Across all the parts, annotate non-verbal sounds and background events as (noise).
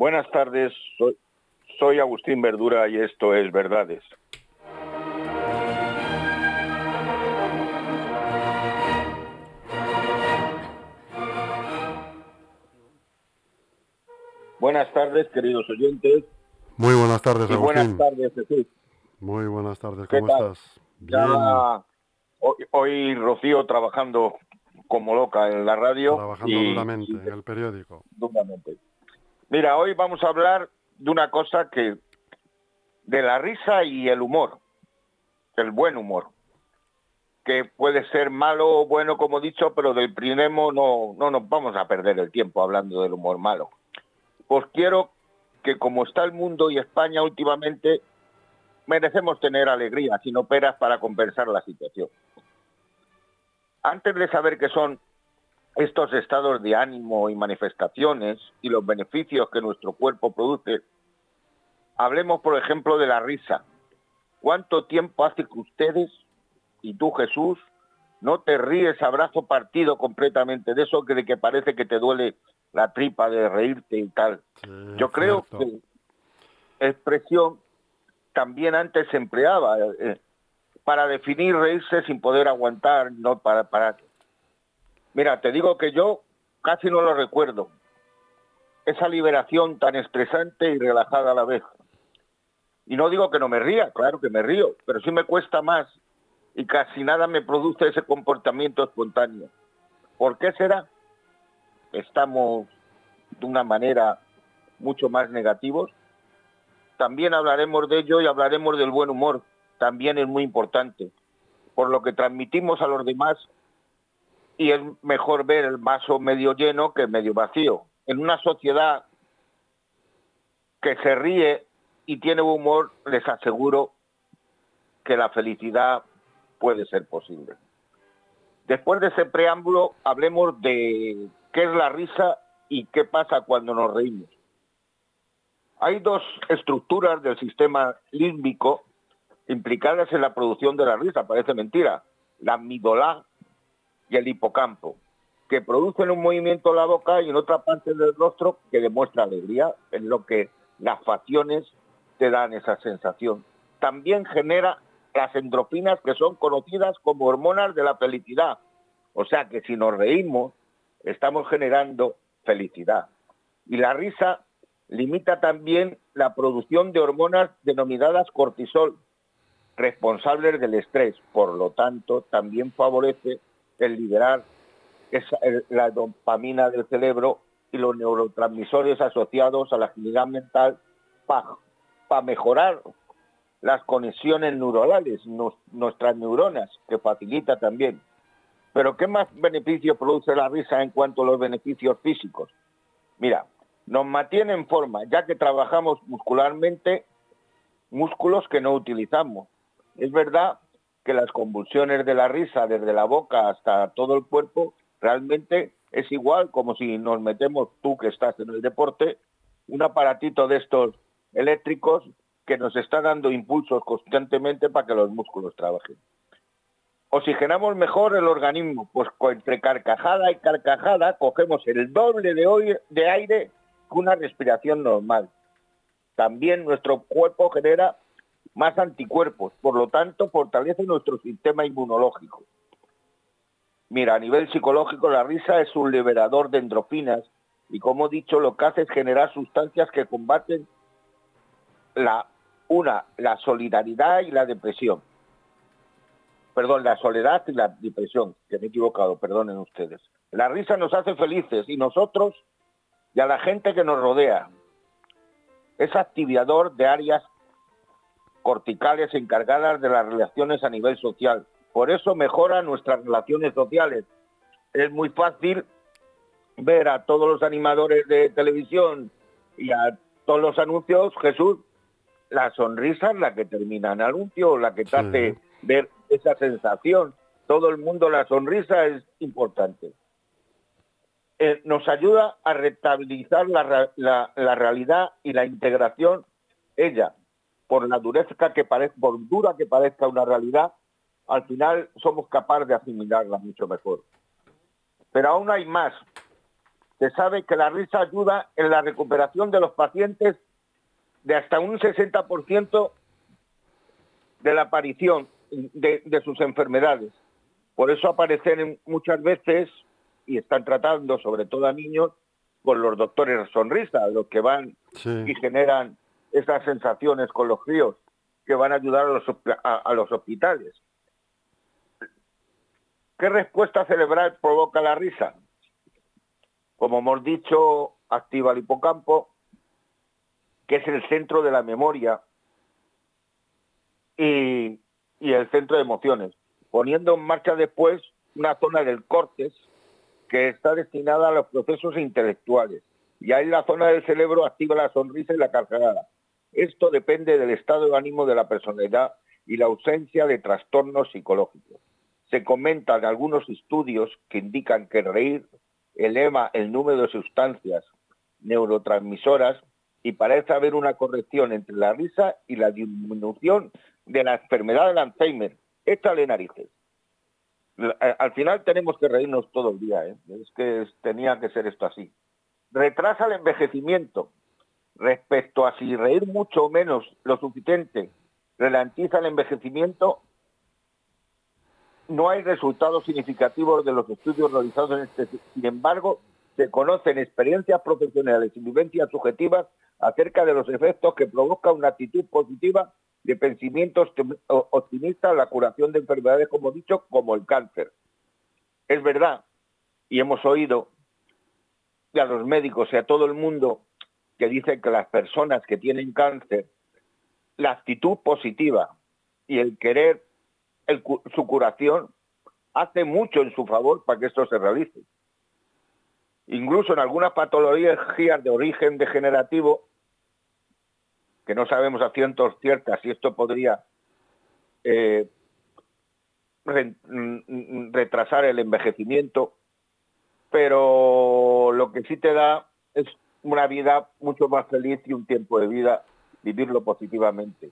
Buenas tardes, soy, soy Agustín Verdura y esto es Verdades. Buenas tardes, queridos oyentes. Muy buenas tardes, y Agustín. buenas tardes, Jesús. Muy buenas tardes, ¿Qué ¿cómo estás? Bien, Ya hoy, hoy Rocío trabajando como loca en la radio. trabajando y- duramente y- en el periódico. duramente. Mira, hoy vamos a hablar de una cosa que de la risa y el humor, el buen humor, que puede ser malo o bueno, como he dicho, pero del primero no, no nos vamos a perder el tiempo hablando del humor malo. Pues quiero que como está el mundo y España últimamente, merecemos tener alegría, sin peras para compensar la situación. Antes de saber qué son estos estados de ánimo y manifestaciones y los beneficios que nuestro cuerpo produce, hablemos, por ejemplo, de la risa. ¿Cuánto tiempo hace que ustedes y tú, Jesús, no te ríes a brazo partido completamente de eso que de que parece que te duele la tripa de reírte y tal? Sí, Yo creo cierto. que expresión también antes se empleaba eh, para definir reírse sin poder aguantar, no para, para. Mira, te digo que yo casi no lo recuerdo. Esa liberación tan estresante y relajada a la vez. Y no digo que no me ría, claro que me río, pero sí me cuesta más y casi nada me produce ese comportamiento espontáneo. ¿Por qué será? Estamos de una manera mucho más negativos. También hablaremos de ello y hablaremos del buen humor. También es muy importante. Por lo que transmitimos a los demás y es mejor ver el vaso medio lleno que medio vacío. En una sociedad que se ríe y tiene humor, les aseguro que la felicidad puede ser posible. Después de ese preámbulo, hablemos de qué es la risa y qué pasa cuando nos reímos. Hay dos estructuras del sistema límbico implicadas en la producción de la risa, parece mentira, la amígdala y el hipocampo, que producen un movimiento en la boca y en otra parte del rostro que demuestra alegría, en lo que las facciones te dan esa sensación. También genera las endorfinas que son conocidas como hormonas de la felicidad. O sea que si nos reímos, estamos generando felicidad. Y la risa limita también la producción de hormonas denominadas cortisol, responsables del estrés. Por lo tanto, también favorece el liberar la dopamina del cerebro y los neurotransmisores asociados a la actividad mental para mejorar las conexiones neuronales, nuestras neuronas, que facilita también. Pero ¿qué más beneficio produce la risa en cuanto a los beneficios físicos? Mira, nos mantiene en forma, ya que trabajamos muscularmente músculos que no utilizamos. Es verdad que las convulsiones de la risa desde la boca hasta todo el cuerpo realmente es igual como si nos metemos tú que estás en el deporte, un aparatito de estos eléctricos que nos está dando impulsos constantemente para que los músculos trabajen. Oxigenamos mejor el organismo, pues entre carcajada y carcajada cogemos el doble de aire que una respiración normal. También nuestro cuerpo genera más anticuerpos, por lo tanto fortalece nuestro sistema inmunológico. Mira, a nivel psicológico la risa es un liberador de endorfinas y como he dicho lo que hace es generar sustancias que combaten la una, la solidaridad y la depresión. Perdón, la soledad y la depresión, que me he equivocado, perdonen ustedes. La risa nos hace felices y nosotros y a la gente que nos rodea. Es activador de áreas corticales encargadas de las relaciones a nivel social. Por eso mejora nuestras relaciones sociales. Es muy fácil ver a todos los animadores de televisión y a todos los anuncios, Jesús, la sonrisa es la que termina en anuncio, la que te Sí. hace ver esa sensación. Todo el mundo la sonrisa es importante. Eh, nos ayuda a la, la- la realidad y la integración, ella, por la dureza que parezca, por dura que parezca una realidad, al final somos capaces de asimilarla mucho mejor. Pero aún hay más. se sabe que la risa ayuda en la recuperación de los pacientes de hasta un 60% de la aparición de, de, sus enfermedades. Por eso aparecen muchas veces y están tratando, sobre todo a niños, con los doctores sonrisa, los que van Sí. y generan esas sensaciones con los críos que van a ayudar a los, a los hospitales. ¿Qué respuesta cerebral provoca la risa? Como hemos dicho, activa el hipocampo, que es el centro de la memoria y, y el centro de emociones, poniendo en marcha después una zona del córtex que está destinada a los procesos intelectuales. Y ahí la zona del cerebro activa la sonrisa y la carcajada. Esto depende del estado de ánimo de la personalidad y la ausencia de trastornos psicológicos. Se comentan algunos estudios que indican que reír eleva el número de sustancias neurotransmisoras y parece haber una corrección entre la risa y la disminución de la enfermedad del Alzheimer. Échale narices. La- eh, Al final tenemos que reírnos todo el día, ¿eh? es que tenía que ser esto así. Retrasa el envejecimiento. Respecto a si reír mucho o menos lo suficiente ralentiza el envejecimiento, no hay resultados significativos de los estudios realizados en este. Sin embargo, se conocen experiencias profesionales y vivencias subjetivas acerca de los efectos que provoca una actitud positiva de pensamiento optimista en la curación de enfermedades, como dicho, como el cáncer. Es verdad, y hemos oído a los médicos y a todo el mundo que dicen que las personas que tienen cáncer, la actitud positiva y el querer su curación hace mucho en su favor para que esto se realice. Incluso en algunas patologías de origen degenerativo, que no sabemos a cientos ciertas si esto podría eh, mm, mm, retrasar el envejecimiento, pero lo que sí te da es una vida mucho más feliz y un tiempo de vida vivirlo positivamente.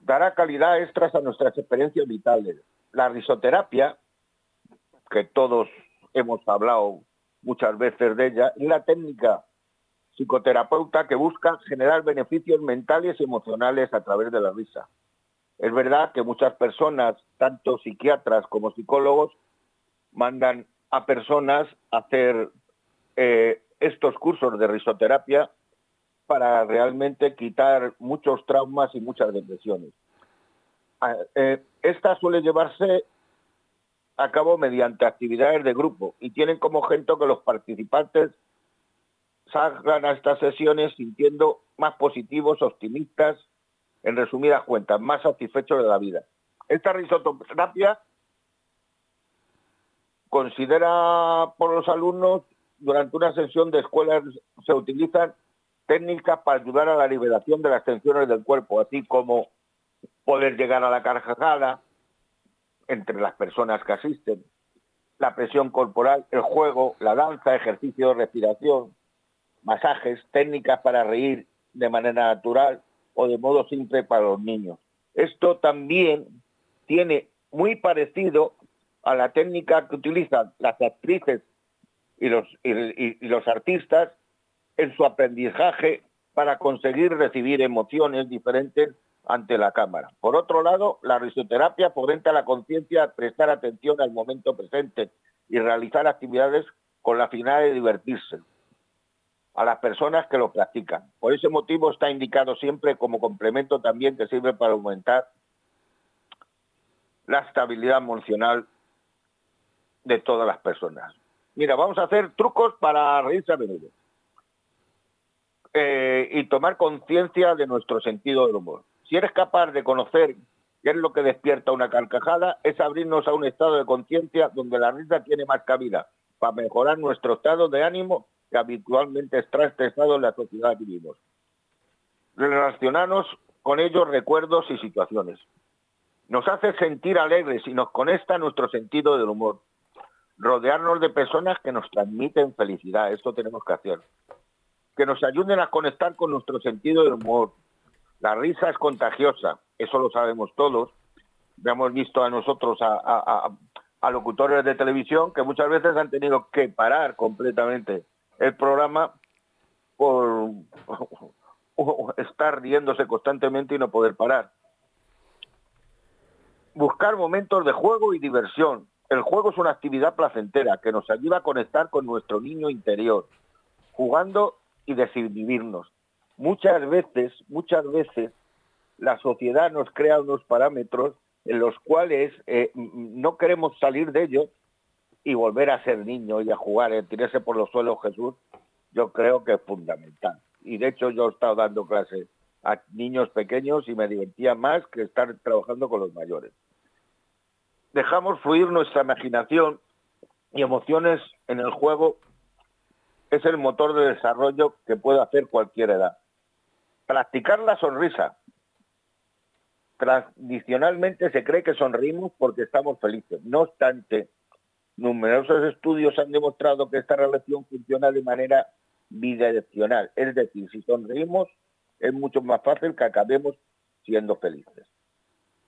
Dará calidad extras a nuestras experiencias vitales. La risoterapia, que todos hemos hablado muchas veces de ella, es la técnica psicoterapeuta que busca generar beneficios mentales y emocionales a través de la risa. Es verdad que muchas personas, tanto psiquiatras como psicólogos, mandan a personas hacer eh, estos cursos de risoterapia para realmente quitar muchos traumas y muchas depresiones. Ah, eh, esta suele llevarse a cabo mediante actividades de grupo y tienen como objeto que los participantes salgan a estas sesiones sintiendo más positivos, optimistas, en resumidas cuentas, más satisfechos de la vida. Esta risoterapia considera por los alumnos durante una sesión de escuelas se utilizan técnicas para ayudar a la liberación de las tensiones del cuerpo, así como poder llegar a la carcajada entre las personas que asisten, la presión corporal, el juego, la danza, ejercicio de respiración, masajes, técnicas para reír de manera natural o de modo simple para los niños. Esto también tiene muy parecido a la técnica que utilizan las actrices y los, artistas en su aprendizaje para conseguir recibir emociones diferentes ante la cámara. Por otro lado, la risoterapia fomenta la conciencia al prestar atención al momento presente y realizar actividades con la finalidad de divertirse a las personas que lo practican. Por ese motivo está indicado siempre como complemento también que sirve para aumentar la estabilidad emocional de todas las personas. Mira, vamos a hacer trucos para reírse a menudo eh, y tomar conciencia de nuestro sentido del humor. Si eres capaz de conocer qué es lo que despierta una carcajada, es abrirnos a un estado de conciencia donde la risa tiene más cabida para mejorar nuestro estado de ánimo que habitualmente está estresado en la sociedad que vivimos. Relacionarnos con ellos recuerdos y situaciones. Nos hace sentir alegres y nos conecta nuestro sentido del humor. Rodearnos de personas que nos transmiten felicidad, esto tenemos que hacer. Que nos ayuden a conectar con nuestro sentido del humor. La risa es contagiosa, eso lo sabemos todos. Ya hemos visto a nosotros, a locutores de televisión que muchas veces han tenido que parar completamente el programa por (laughs) estar riéndose constantemente y no poder parar. Buscar momentos de juego y diversión. El juego es una actividad placentera que nos ayuda a conectar con nuestro niño interior, jugando y desinhibirnos. Muchas veces, muchas veces, la sociedad nos crea unos parámetros en los cuales eh, no queremos salir de ellos y volver a ser niño y a jugar, a tirarse por los suelos Jesús, yo creo que es fundamental. Y de hecho yo he estado dando clases a niños pequeños y me divertía más que estar trabajando con los mayores. Dejamos fluir nuestra imaginación y emociones en el juego es el motor de desarrollo que puede hacer cualquier edad. Practicar la sonrisa. Tradicionalmente se cree que sonrimos porque estamos felices. No obstante, numerosos estudios han demostrado que esta relación funciona de manera bidireccional. Es decir, si sonreímos es mucho más fácil que acabemos siendo felices.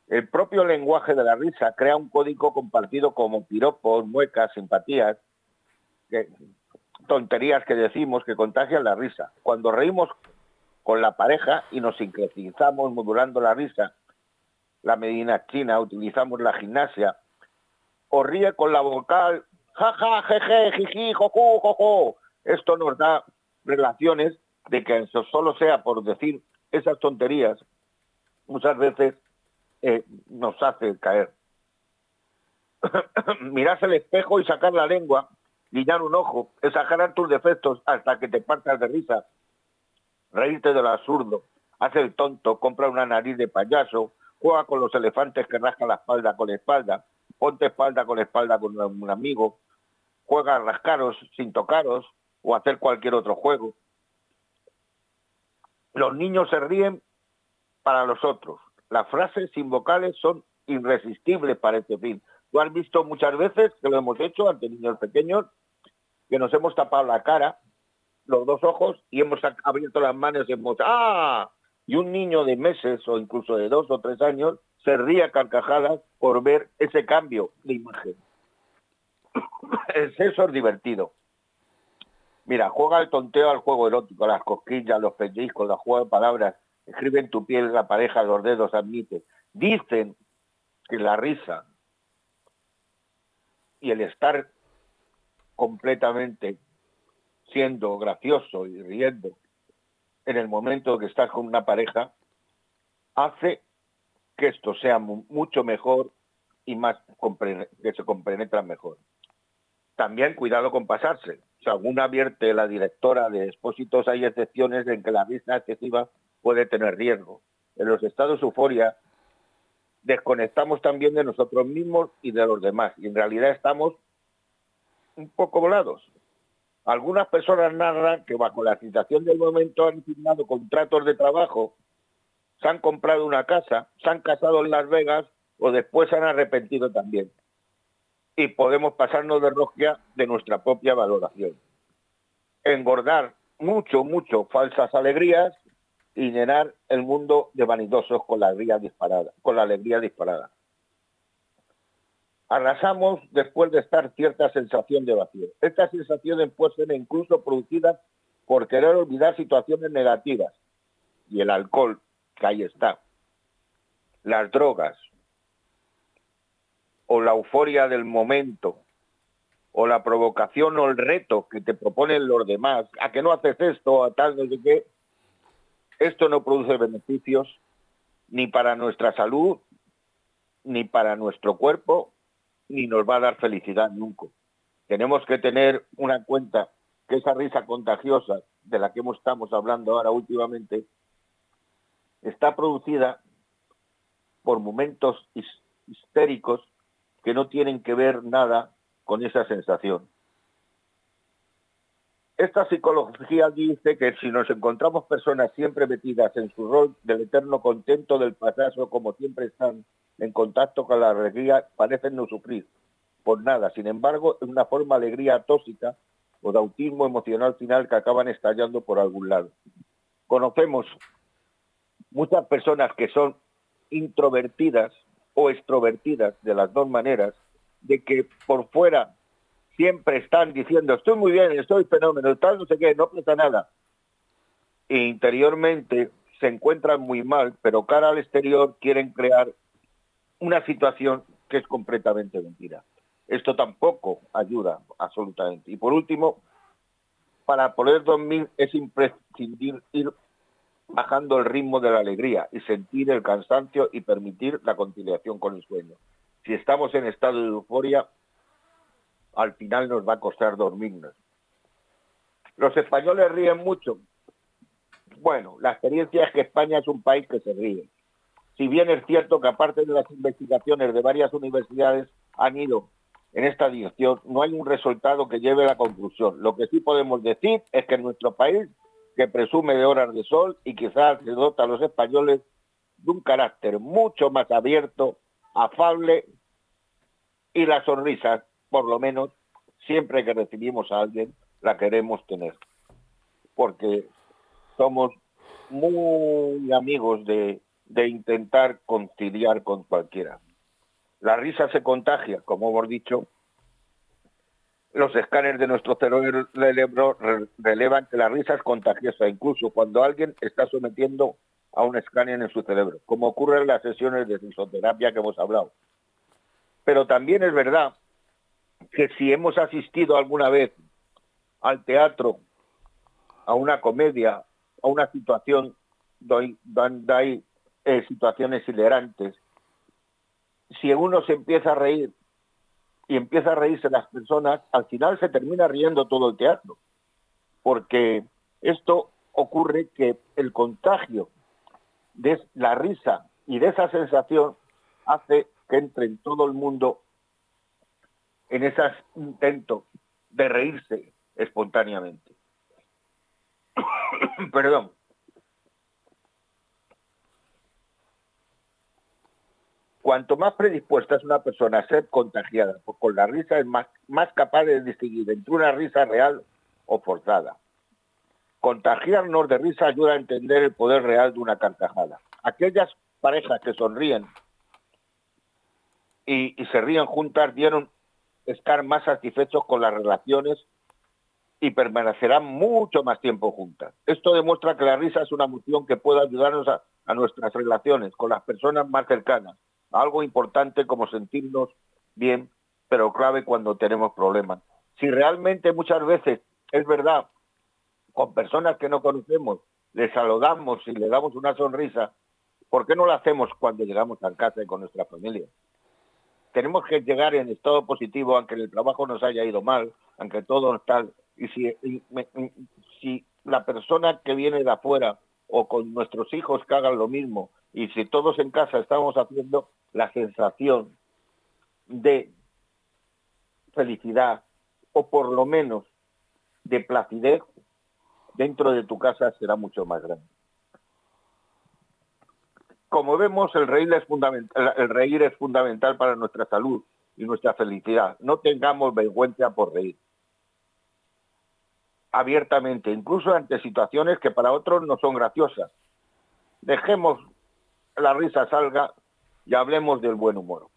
El propio lenguaje de la risa crea un código compartido como piropos, muecas, simpatías, tonterías que decimos que contagian la risa. Cuando reímos con la pareja y nos sincretizamos modulando la risa, la medina china, utilizamos la gimnasia, o ríe con la vocal, jaja, jeje, jiji, jojo, jojo. Esto nos da relaciones de que eso solo sea por decir esas tonterías, muchas veces eh, nos hace caer. (coughs) Mirarse el espejo y sacar la lengua, guiñar un ojo, exagerar tus defectos hasta que te partas de risa, reírte de lo absurdo, hace el tonto, compra una nariz de payaso, juega con los elefantes que rascan la espalda con la espalda, ponte espalda con espalda con un amigo, juega a rascaros sin tocaros, o hacer cualquier otro juego. Los niños se ríen para los otros. Las frases sin vocales son irresistibles para este fin. Tú has visto muchas veces que lo hemos hecho ante niños pequeños, que nos hemos tapado la cara, los dos ojos, y hemos abierto las manos y hemos ¡ah! Y un niño de meses o incluso de dos o tres años se ríe a carcajadas por ver ese cambio de imagen. (coughs) Eso es divertido. Mira, juega el tonteo al juego erótico, las cosquillas, los pellizcos, la juego de palabras, escribe en tu piel la pareja, los dedos, admite. Dicen que la risa y el estar completamente siendo gracioso y riendo en el momento que estás con una pareja hace que esto sea mucho mejor y más que se compenetran mejor. También cuidado con pasarse según advierte la directora de expósitos, hay excepciones en que la risa excesiva puede tener riesgo. En los estados de euforia desconectamos también de nosotros mismos y de los demás, y en realidad estamos un poco volados. Algunas personas narran que bajo la situación del momento han firmado contratos de trabajo, se han comprado una casa, se han casado en Las Vegas o después se han arrepentido también y podemos pasarnos de rosca de nuestra propia valoración. Engordar mucho, mucho falsas alegrías y llenar el mundo de vanidosos con la alegría disparada. Con la alegría disparada. Arrasamos después de estar cierta sensación de vacío. Estas sensaciones pueden ser incluso producidas por querer olvidar situaciones negativas. Y el alcohol, que ahí está. Las drogas, o la euforia del momento o la provocación o el reto que te proponen los demás, a que no haces esto, a tal, no sé qué, esto no produce beneficios ni para nuestra salud, ni para nuestro cuerpo, ni nos va a dar felicidad nunca. Tenemos que tener una cuenta que esa risa contagiosa de la que estamos hablando ahora últimamente está producida por momentos histéricos que no tienen que ver nada con esa sensación. Esta psicología dice que si nos encontramos personas siempre metidas en su rol del eterno contento del pasazo, como siempre están en contacto con la alegría, parecen no sufrir por nada. Sin embargo, es una forma de alegría tóxica o de autismo emocional final que acaban estallando por algún lado. Conocemos muchas personas que son introvertidas o extrovertidas de las dos maneras de que por fuera siempre están diciendo, estoy muy bien, estoy fenómeno, tal, no sé qué, no pasa nada. E interiormente se encuentran muy mal, pero cara al exterior quieren crear una situación que es completamente mentira. Esto tampoco ayuda absolutamente. Y por último, para poder dormir es imprescindible ir bajando el ritmo de la alegría y sentir el cansancio y permitir la conciliación con el sueño. Si estamos en estado de euforia, al final nos va a costar dormirnos. Los españoles ríen mucho. Bueno, la experiencia es que España es un país que se ríe. Si bien es cierto que aparte de las investigaciones de varias universidades han ido en esta dirección, no hay un resultado que lleve a la conclusión. Lo que sí podemos decir es que en nuestro país, que presume de horas de sol y quizás se dota a los españoles de un carácter mucho más abierto, afable y la sonrisa por lo menos siempre que recibimos a alguien la queremos tener. Porque somos muy amigos de, intentar conciliar con cualquiera. La risa se contagia, como hemos dicho. Los escáneres de nuestro cerebro relevan que la risa es contagiosa, incluso cuando alguien está sometiendo a un escáner en su cerebro, como ocurre en las sesiones de risoterapia que hemos hablado. Pero también es verdad que si hemos asistido alguna vez al teatro, a una comedia, a una situación donde hay eh, situaciones hilerantes, si uno se empieza a reír y empieza a reírse las personas, al final se termina riendo todo el teatro, porque esto ocurre que el contagio de la risa y de esa sensación hace que entre en todo el mundo en ese intento de reírse espontáneamente. (coughs) Perdón. Cuanto más predispuesta es una persona a ser contagiada con la risa, es más, más capaz de distinguir entre una risa real o forzada. Contagiarnos de risa ayuda a entender el poder real de una carcajada. Aquellas parejas que sonríen y, y se ríen juntas dieron estar más satisfechos con las relaciones y permanecerán mucho más tiempo juntas. Esto demuestra que la risa es una emoción que puede ayudarnos a, nuestras relaciones con las personas más cercanas. Algo importante como sentirnos bien, pero clave cuando tenemos problemas. Si realmente muchas veces es verdad, con personas que no conocemos, les saludamos y le damos una sonrisa, ¿por qué no lo hacemos cuando llegamos a casa y con nuestra familia? Tenemos que llegar en estado positivo, aunque el trabajo nos haya ido mal, aunque todo tal. Y si, si la persona que viene de afuera o con nuestros hijos que hagan lo mismo, y si todos en casa estamos haciendo la sensación de felicidad o por lo menos de placidez, dentro de tu casa será mucho más grande como vemos, el reír, es fundamental, para nuestra salud y nuestra felicidad. No tengamos vergüenza por reír. Abiertamente, incluso ante situaciones que para otros no son graciosas. Dejemos la risa salga y hablemos del buen humor.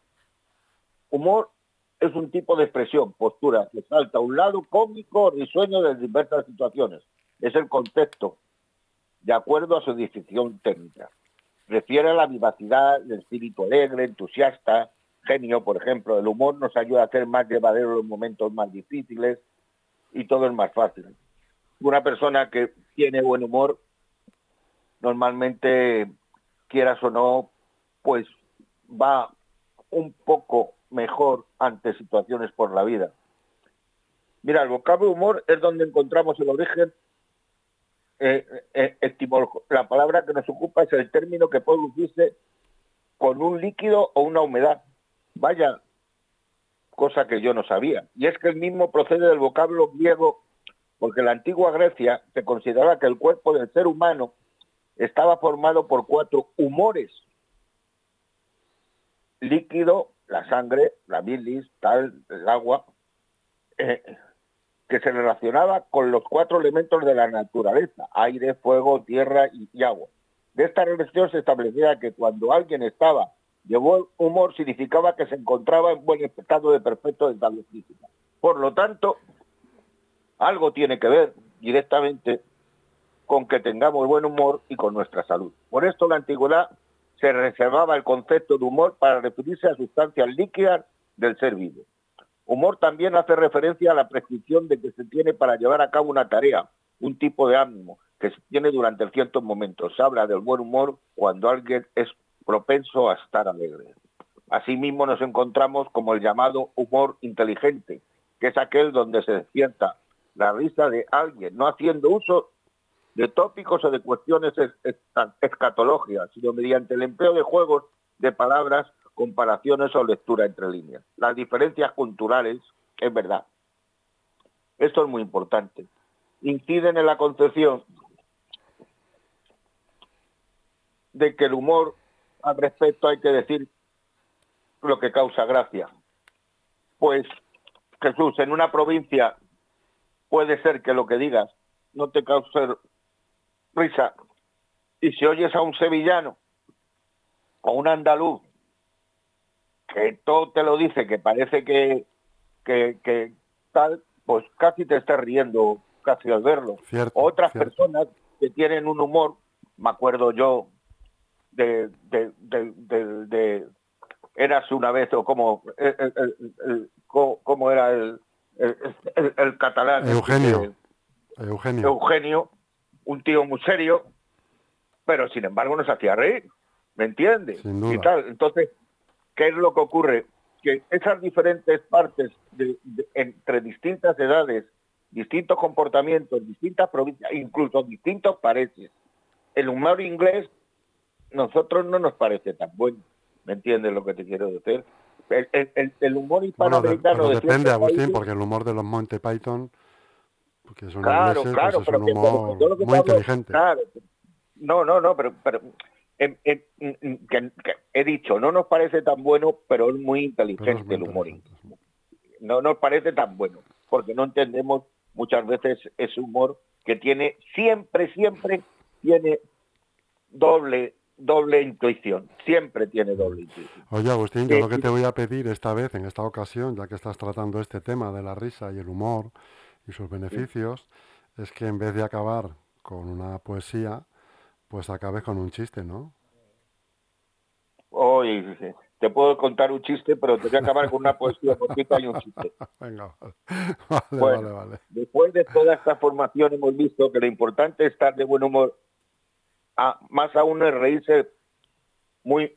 Humor es un tipo de expresión, postura, que salta a un lado cómico, risueño de diversas situaciones. Es el concepto, de acuerdo a su definición técnica refiere a la vivacidad del espíritu alegre, entusiasta, genio, por ejemplo. El humor nos ayuda a hacer más llevadero los momentos más difíciles y todo es más fácil. Una persona que tiene buen humor, normalmente, quieras o no, pues va un poco mejor ante situaciones por la vida. Mira, el vocablo humor es donde encontramos el origen eh, eh, la palabra que nos ocupa es el término que puede con un líquido o una humedad. Vaya cosa que yo no sabía. Y es que el mismo procede del vocablo griego, porque en la antigua Grecia se consideraba que el cuerpo del ser humano estaba formado por cuatro humores. Líquido, la sangre, la bilis, tal, el agua, eh, que se relacionaba con los cuatro elementos de la naturaleza, aire, fuego, tierra y, agua. De esta relación se establecía que cuando alguien estaba Llevó humor significaba que se encontraba en buen estado de perfecto estado física. Por lo tanto, algo tiene que ver directamente con que tengamos buen humor y con nuestra salud. Por esto la antigüedad se reservaba el concepto de humor para referirse a sustancias líquidas del ser vivo. Humor también hace referencia a la prescripción de que se tiene para llevar a cabo una tarea, un tipo de ánimo que se tiene durante ciertos momentos. Se habla del buen humor cuando alguien es propenso a estar alegre. Asimismo nos encontramos como el llamado humor inteligente, que es aquel donde se despierta la risa de alguien, no haciendo uso de tópicos o de cuestiones escatológicas, sino mediante el empleo de juegos de palabras, comparaciones o lectura entre líneas. Las diferencias culturales, es verdad. Esto es muy importante. Inciden en la concepción de que el humor al respecto hay que decir lo que causa gracia. Pues Jesús, en una provincia puede ser que lo que digas no te cause risa. Y si oyes a un sevillano o un andaluz que todo te lo dice, que parece que, que, tal, pues casi te estás riendo casi al verlo. Otras personas que tienen un humor, me acuerdo yo de, de, de, de, eras una vez o como, como era el, el, catalán. Eugenio. Eugenio. Eugenio, un tío muy serio, pero sin embargo nos hacía reír, ¿me entiendes? Y tal. Entonces, ¿qué es lo que ocurre? Que esas diferentes partes de, entre distintas edades, distintos comportamientos, distintas provincias, incluso distintos países, el humor inglés, nosotros no nos parece tan bueno, ¿me entiendes lo que te quiero decir? El, humor hispanoamericano... depende, Agustín, porque el humor de los Monty Python porque son claro, pues claro, pero un humor muy inteligente. no, no, no, pero, pero he dicho, no nos parece tan bueno, pero es muy inteligente el humor. No nos parece tan bueno, porque no entendemos muchas veces ese humor que tiene, siempre, siempre tiene doble doble intuición, siempre tiene doble intuición. Oye, Agustín, yo lo que te voy a pedir esta vez, en esta ocasión, ya que estás tratando este tema de la risa y el humor, y sus beneficios es que en vez de acabar con una poesía, pues acabes con un chiste, ¿no? Oye, te puedo contar un chiste, pero te voy a acabar con una poesía porque hay un chiste. (laughs) Venga, vale, vale, vale. Después de toda esta formación hemos visto que lo importante es estar de buen humor, a, más aún es reírse muy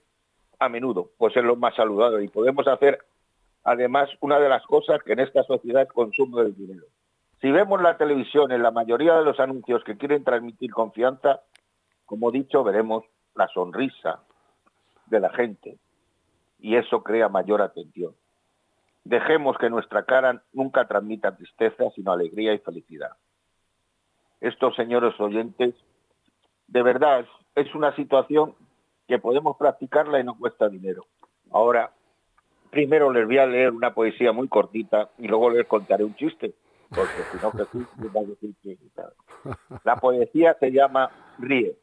a menudo, pues es lo más saludable y podemos hacer además una de las cosas que en esta sociedad consume el dinero. Si vemos la televisión, en la mayoría de los anuncios que quieren transmitir confianza, como he dicho, veremos la sonrisa de la gente y eso crea mayor atención. Dejemos que nuestra cara nunca transmita tristeza, sino alegría y felicidad. Estos señores oyentes, de verdad, es una situación que podemos practicarla y no cuesta dinero. Ahora, primero les voy a leer una poesía muy cortita y luego les contaré un chiste porque si no Jesús va a decir que... (laughs) La poesía se llama Ríe.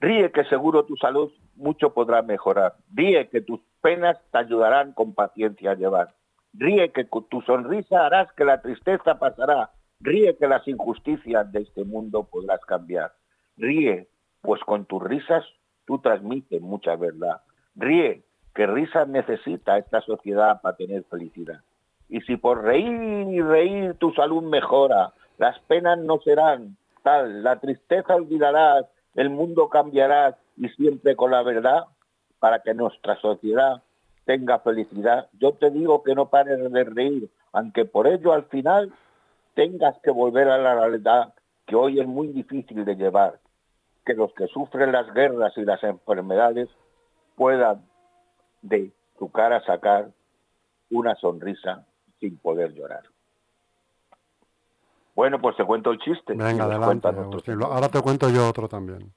Ríe que seguro tu salud mucho podrá mejorar. Ríe que tus penas te ayudarán con paciencia a llevar. Ríe que con tu sonrisa harás que la tristeza pasará. Ríe que las injusticias de este mundo podrás cambiar. Ríe, pues con tus risas tú transmites mucha verdad. Ríe, que risas necesita esta sociedad para tener felicidad. Y si por reír y reír tu salud mejora, las penas no serán tal, la tristeza olvidarás, el mundo cambiará y siempre con la verdad para que nuestra sociedad tenga felicidad. Yo te digo que no pares de reír, aunque por ello al final tengas que volver a la realidad que hoy es muy difícil de llevar, que los que sufren las guerras y las enfermedades puedan de tu cara sacar una sonrisa sin poder llorar. Bueno, pues te cuento el chiste. Venga, adelante. Ahora te cuento yo otro también.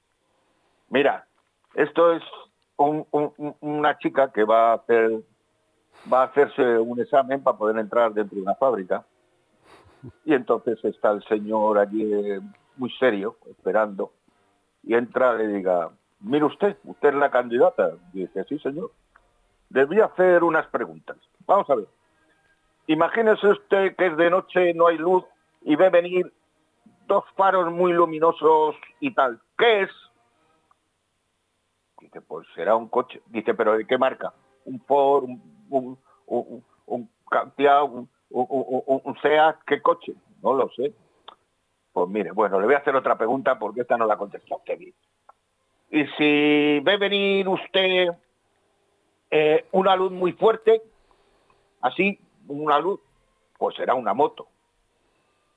Mira, esto es una chica que va a hacer va a hacerse un examen para poder entrar dentro de una fábrica. Y entonces está el señor allí muy serio, esperando, y entra y le diga, mire usted, usted es la candidata. Dice, sí, señor. Debía hacer unas preguntas. Vamos a ver. Imagínese usted que es de noche, no hay luz y ve venir dos faros muy luminosos y tal. ¿Qué es? Dice, pues será un coche. Dice, pero ¿de qué marca? Un Ford, un, un, un, un, un, un ¿qué coche? No lo sé. Pues mire, bueno, le voy a hacer otra pregunta porque esta no la contestó usted bien. Y si ve venir usted eh, una luz muy fuerte, así, una luz, pues será una moto.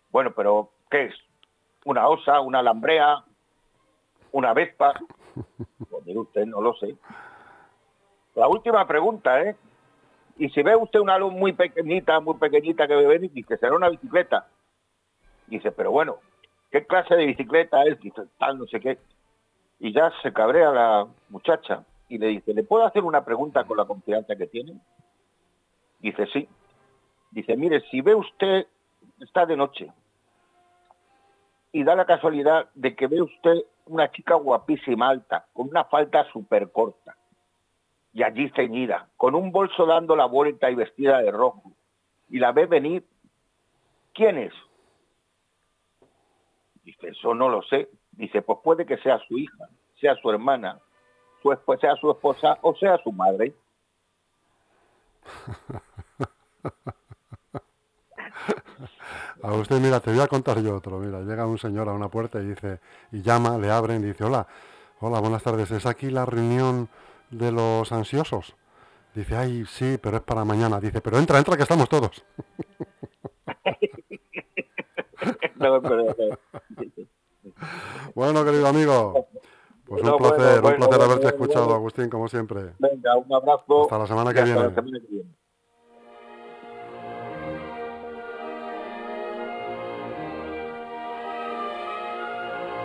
Bueno, pero ¿qué es? ¿Una osa, una lambrea, una vespa? (laughs) Pues mire usted, no lo sé. La última pregunta, ¿eh? Y si ve usted una luz muy pequeñita, muy pequeñita que ve venir, dice, será una bicicleta. Dice, pero bueno, ¿qué clase de bicicleta es? Dice, tal, no sé qué. Y ya se cabrea la muchacha y le dice, ¿le puedo hacer una pregunta con la confianza que tiene? Dice, sí. Dice, mire, si ve usted, está de noche, y da la casualidad de que ve usted una chica guapísima alta, con una falda súper corta, y allí ceñida, con un bolso dando la vuelta y vestida de rojo, y la ve venir, ¿quién es? Dice, eso no lo sé. Dice, pues puede que sea su hija, sea su hermana, su esposa, sea su esposa o sea su madre. (laughs) A usted, mira, te voy a contar yo otro. Mira, llega un señor a una puerta y dice, y llama, le abren y dice, hola, hola, buenas tardes, ¿es aquí la reunión de los ansiosos? Dice, ay, sí, pero es para mañana. Dice, pero entra, entra, que estamos todos. (laughs) Bueno, querido amigo, pues un placer, un placer haberte escuchado, Agustín, como siempre. Venga, un abrazo. Hasta la semana que viene.